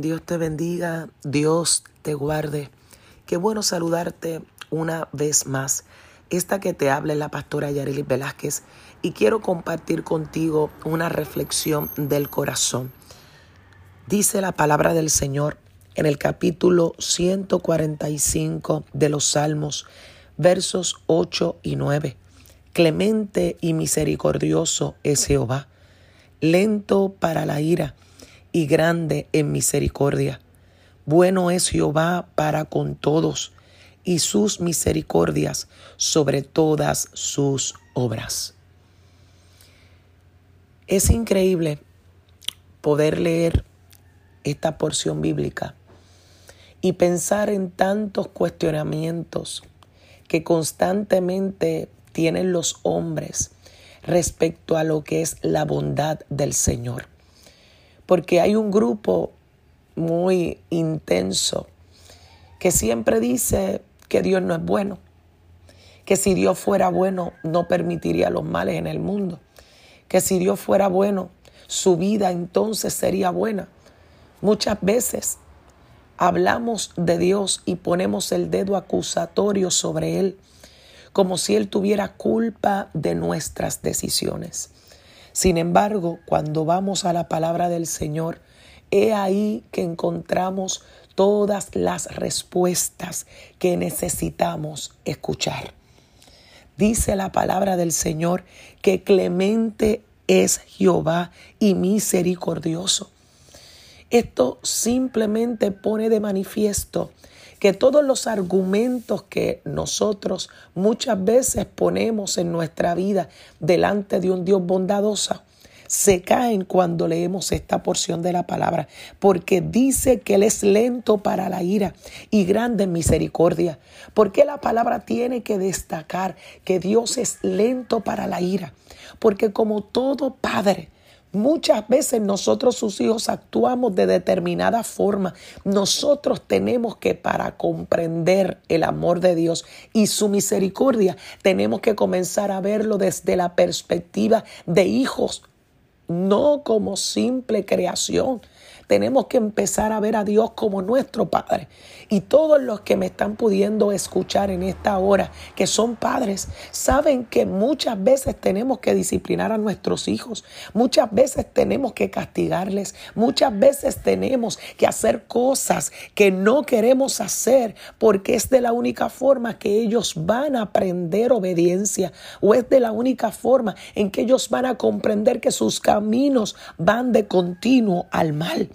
Dios te bendiga, Dios te guarde. Qué bueno saludarte una vez más. Esta que te habla es la pastora Yareli Velázquez y quiero compartir contigo una reflexión del corazón. Dice la palabra del Señor en el capítulo 145 de los Salmos, versos 8 y 9. Clemente y misericordioso es Jehová, lento para la ira y grande en misericordia. Bueno es Jehová para con todos, y sus misericordias sobre todas sus obras. Es increíble poder leer esta porción bíblica y pensar en tantos cuestionamientos que constantemente tienen los hombres respecto a lo que es la bondad del Señor porque hay un grupo muy intenso que siempre dice que Dios no es bueno, que si Dios fuera bueno no permitiría los males en el mundo, que si Dios fuera bueno su vida entonces sería buena. Muchas veces hablamos de Dios y ponemos el dedo acusatorio sobre Él, como si Él tuviera culpa de nuestras decisiones. Sin embargo, cuando vamos a la palabra del Señor, he ahí que encontramos todas las respuestas que necesitamos escuchar. Dice la palabra del Señor que clemente es Jehová y misericordioso. Esto simplemente pone de manifiesto que todos los argumentos que nosotros muchas veces ponemos en nuestra vida delante de un Dios bondadoso, se caen cuando leemos esta porción de la palabra, porque dice que Él es lento para la ira y grande en misericordia. Porque la palabra tiene que destacar que Dios es lento para la ira? Porque como todo padre, Muchas veces nosotros sus hijos actuamos de determinada forma. Nosotros tenemos que para comprender el amor de Dios y su misericordia, tenemos que comenzar a verlo desde la perspectiva de hijos, no como simple creación. Tenemos que empezar a ver a Dios como nuestro Padre. Y todos los que me están pudiendo escuchar en esta hora, que son padres, saben que muchas veces tenemos que disciplinar a nuestros hijos, muchas veces tenemos que castigarles, muchas veces tenemos que hacer cosas que no queremos hacer porque es de la única forma que ellos van a aprender obediencia o es de la única forma en que ellos van a comprender que sus caminos van de continuo al mal.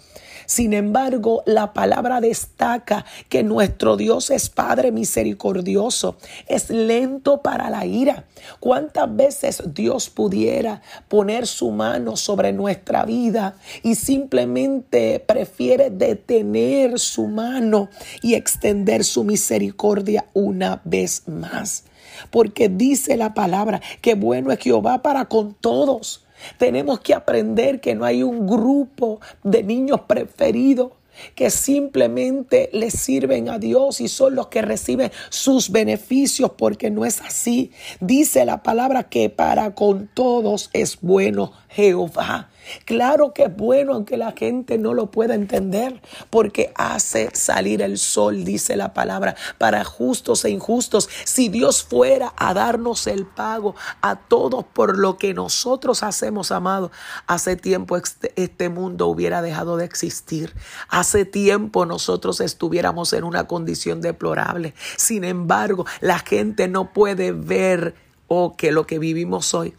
Sin embargo, la palabra destaca que nuestro Dios es Padre misericordioso, es lento para la ira. ¿Cuántas veces Dios pudiera poner su mano sobre nuestra vida y simplemente prefiere detener su mano y extender su misericordia una vez más? Porque dice la palabra que bueno es Jehová para con todos tenemos que aprender que no hay un grupo de niños preferidos que simplemente le sirven a Dios y son los que reciben sus beneficios, porque no es así. Dice la palabra que para con todos es bueno Jehová. Claro que es bueno aunque la gente no lo pueda entender, porque hace salir el sol, dice la palabra, para justos e injustos. Si Dios fuera a darnos el pago a todos por lo que nosotros hacemos, amado, hace tiempo este, este mundo hubiera dejado de existir. Hace tiempo nosotros estuviéramos en una condición deplorable. Sin embargo, la gente no puede ver o oh, que lo que vivimos hoy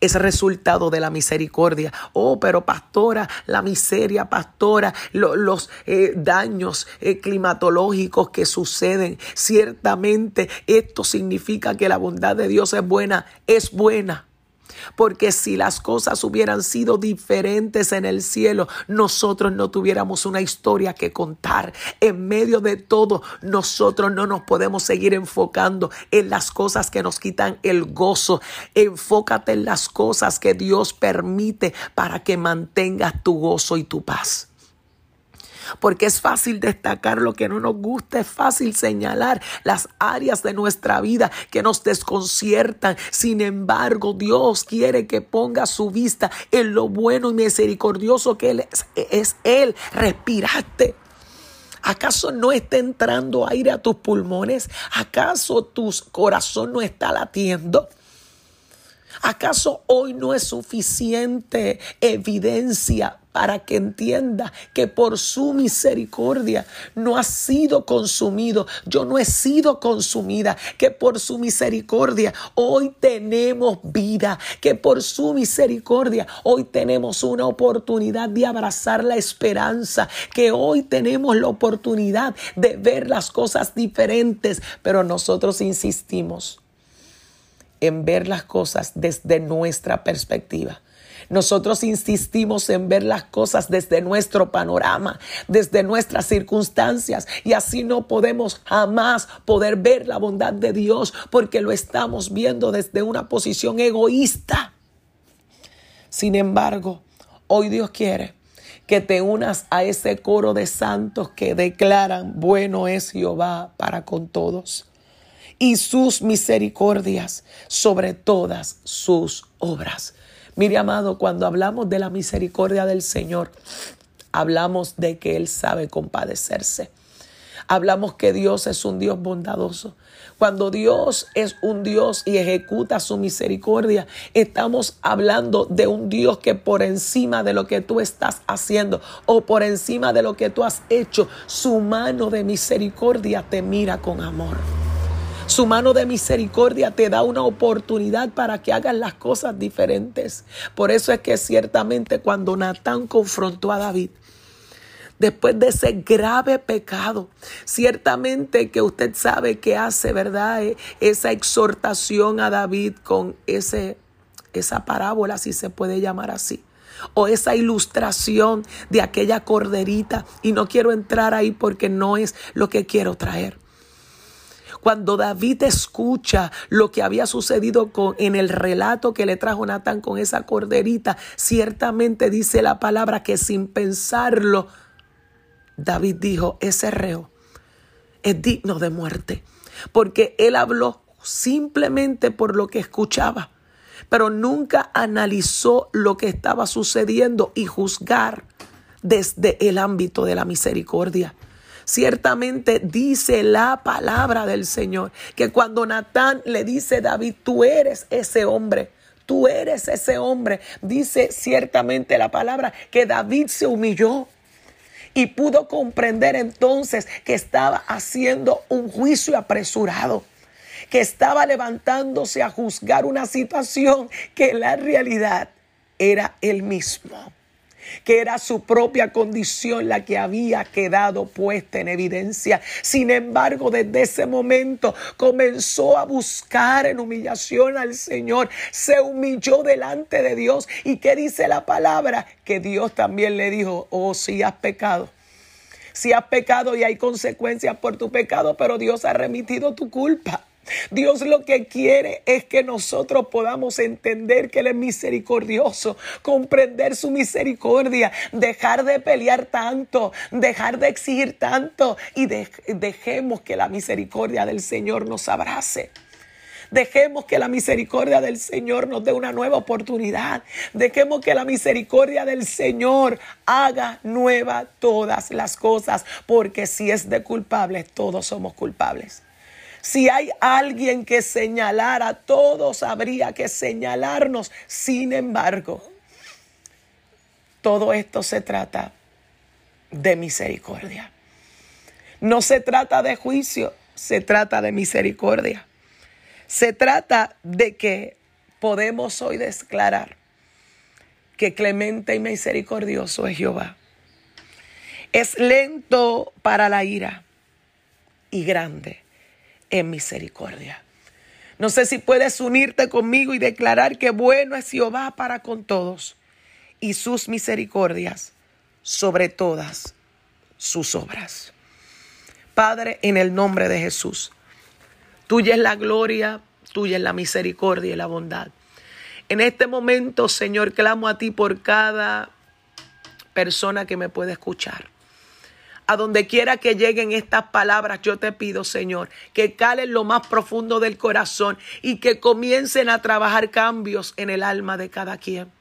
es resultado de la misericordia. Oh, pero pastora, la miseria, pastora, los eh, daños eh, climatológicos que suceden, ciertamente esto significa que la bondad de Dios es buena, es buena. Porque si las cosas hubieran sido diferentes en el cielo, nosotros no tuviéramos una historia que contar. En medio de todo, nosotros no nos podemos seguir enfocando en las cosas que nos quitan el gozo. Enfócate en las cosas que Dios permite para que mantengas tu gozo y tu paz. Porque es fácil destacar lo que no nos gusta, es fácil señalar las áreas de nuestra vida que nos desconciertan. Sin embargo, Dios quiere que ponga su vista en lo bueno y misericordioso que Él es, es Él. Respirate. ¿Acaso no está entrando aire a tus pulmones? ¿Acaso tu corazón no está latiendo? ¿Acaso hoy no es suficiente evidencia para que entienda que por su misericordia no ha sido consumido, yo no he sido consumida, que por su misericordia hoy tenemos vida, que por su misericordia hoy tenemos una oportunidad de abrazar la esperanza, que hoy tenemos la oportunidad de ver las cosas diferentes, pero nosotros insistimos en ver las cosas desde nuestra perspectiva. Nosotros insistimos en ver las cosas desde nuestro panorama, desde nuestras circunstancias y así no podemos jamás poder ver la bondad de Dios porque lo estamos viendo desde una posición egoísta. Sin embargo, hoy Dios quiere que te unas a ese coro de santos que declaran, bueno es Jehová para con todos y sus misericordias sobre todas sus obras. Mire, amado, cuando hablamos de la misericordia del Señor, hablamos de que Él sabe compadecerse. Hablamos que Dios es un Dios bondadoso. Cuando Dios es un Dios y ejecuta su misericordia, estamos hablando de un Dios que por encima de lo que tú estás haciendo o por encima de lo que tú has hecho, su mano de misericordia te mira con amor. Su mano de misericordia te da una oportunidad para que hagas las cosas diferentes. Por eso es que ciertamente cuando Natán confrontó a David, después de ese grave pecado. Ciertamente que usted sabe que hace, ¿verdad? E, esa exhortación a David con ese, esa parábola, si se puede llamar así. O esa ilustración de aquella corderita. Y no quiero entrar ahí porque no es lo que quiero traer. Cuando David escucha lo que había sucedido con, en el relato que le trajo Natán con esa corderita, ciertamente dice la palabra que sin pensarlo, David dijo, ese reo es digno de muerte, porque él habló simplemente por lo que escuchaba, pero nunca analizó lo que estaba sucediendo y juzgar desde el ámbito de la misericordia. Ciertamente dice la palabra del Señor que cuando Natán le dice a David, tú eres ese hombre. Tú eres ese hombre. Dice ciertamente la palabra que David se humilló y pudo comprender entonces que estaba haciendo un juicio apresurado, que estaba levantándose a juzgar una situación que la realidad era él mismo que era su propia condición la que había quedado puesta en evidencia. Sin embargo, desde ese momento comenzó a buscar en humillación al Señor, se humilló delante de Dios. ¿Y qué dice la palabra? Que Dios también le dijo, oh, si has pecado. Si has pecado y hay consecuencias por tu pecado, pero Dios ha remitido tu culpa. Dios lo que quiere es que nosotros podamos entender que Él es misericordioso, comprender su misericordia, dejar de pelear tanto, dejar de exigir tanto y dejemos que la misericordia del Señor nos abrace. Dejemos que la misericordia del Señor nos dé una nueva oportunidad. Dejemos que la misericordia del Señor haga nueva todas las cosas, porque si es de culpables, todos somos culpables. Si hay alguien que señalara, todos habría que señalarnos. Sin embargo, todo esto se trata de misericordia. No se trata de juicio, se trata de misericordia. Se trata de que podemos hoy declarar que clemente y misericordioso es Jehová. Es lento para la ira y grande en misericordia. No sé si puedes unirte conmigo y declarar que bueno es Jehová para con todos y sus misericordias sobre todas sus obras. Padre, en el nombre de Jesús, tuya es la gloria, tuya es la misericordia y la bondad. En este momento, Señor, clamo a ti por cada persona que me puede escuchar. A donde quiera que lleguen estas palabras, yo te pido, Señor, que calen lo más profundo del corazón y que comiencen a trabajar cambios en el alma de cada quien.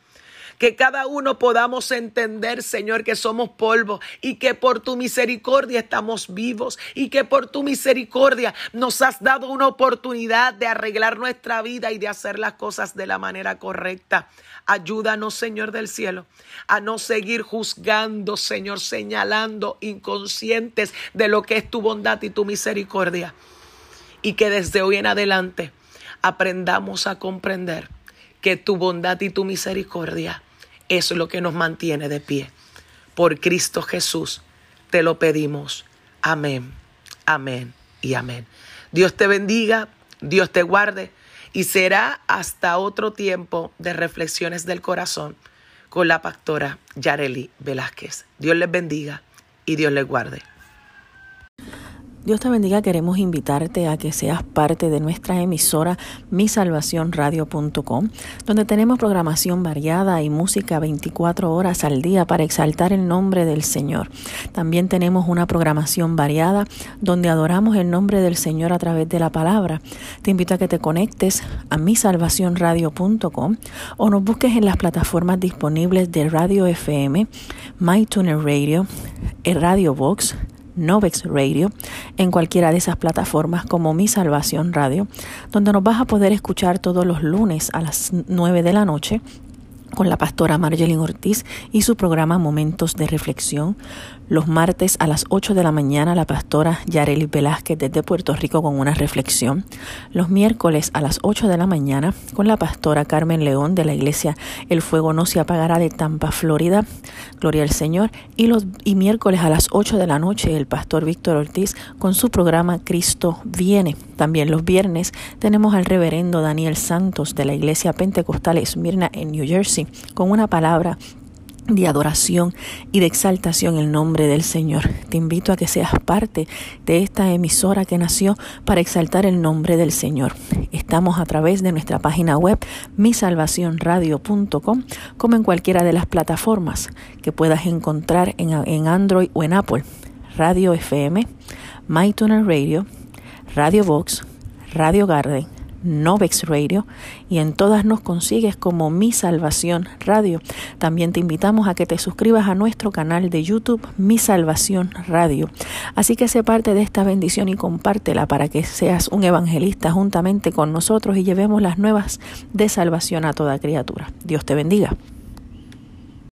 Que cada uno podamos entender, Señor, que somos polvo y que por tu misericordia estamos vivos y que por tu misericordia nos has dado una oportunidad de arreglar nuestra vida y de hacer las cosas de la manera correcta. Ayúdanos, Señor del cielo, a no seguir juzgando, Señor, señalando inconscientes de lo que es tu bondad y tu misericordia. Y que desde hoy en adelante aprendamos a comprender que tu bondad y tu misericordia es lo que nos mantiene de pie. Por Cristo Jesús te lo pedimos. Amén, amén y amén. Dios te bendiga, Dios te guarde y será hasta otro tiempo de reflexiones del corazón con la pastora Yareli Velázquez. Dios les bendiga y Dios les guarde. Dios te bendiga, queremos invitarte a que seas parte de nuestra emisora misalvacionradio.com, donde tenemos programación variada y música 24 horas al día para exaltar el nombre del Señor. También tenemos una programación variada donde adoramos el nombre del Señor a través de la palabra. Te invito a que te conectes a misalvacionradio.com o nos busques en las plataformas disponibles de Radio FM, MyTuner Radio, Radio Box, Novex Radio en cualquiera de esas plataformas como Mi Salvación Radio, donde nos vas a poder escuchar todos los lunes a las 9 de la noche con la pastora Marjelin Ortiz y su programa Momentos de Reflexión. Los martes a las 8 de la mañana la pastora Yareli Velázquez desde Puerto Rico con una reflexión. Los miércoles a las 8 de la mañana con la pastora Carmen León de la iglesia El Fuego No Se Apagará de Tampa, Florida. Gloria al Señor. Y los y miércoles a las 8 de la noche el pastor Víctor Ortiz con su programa Cristo Viene. También los viernes tenemos al reverendo Daniel Santos de la iglesia Pentecostal Esmirna en New Jersey con una palabra de adoración y de exaltación el nombre del Señor. Te invito a que seas parte de esta emisora que nació para exaltar el nombre del Señor. Estamos a través de nuestra página web misalvacionradio.com como en cualquiera de las plataformas que puedas encontrar en, en Android o en Apple. Radio FM, MyTuner Radio, Radio Vox, Radio Garden, Novex Radio y en todas nos consigues como Mi Salvación Radio. También te invitamos a que te suscribas a nuestro canal de YouTube Mi Salvación Radio. Así que sé parte de esta bendición y compártela para que seas un evangelista juntamente con nosotros y llevemos las nuevas de salvación a toda criatura. Dios te bendiga.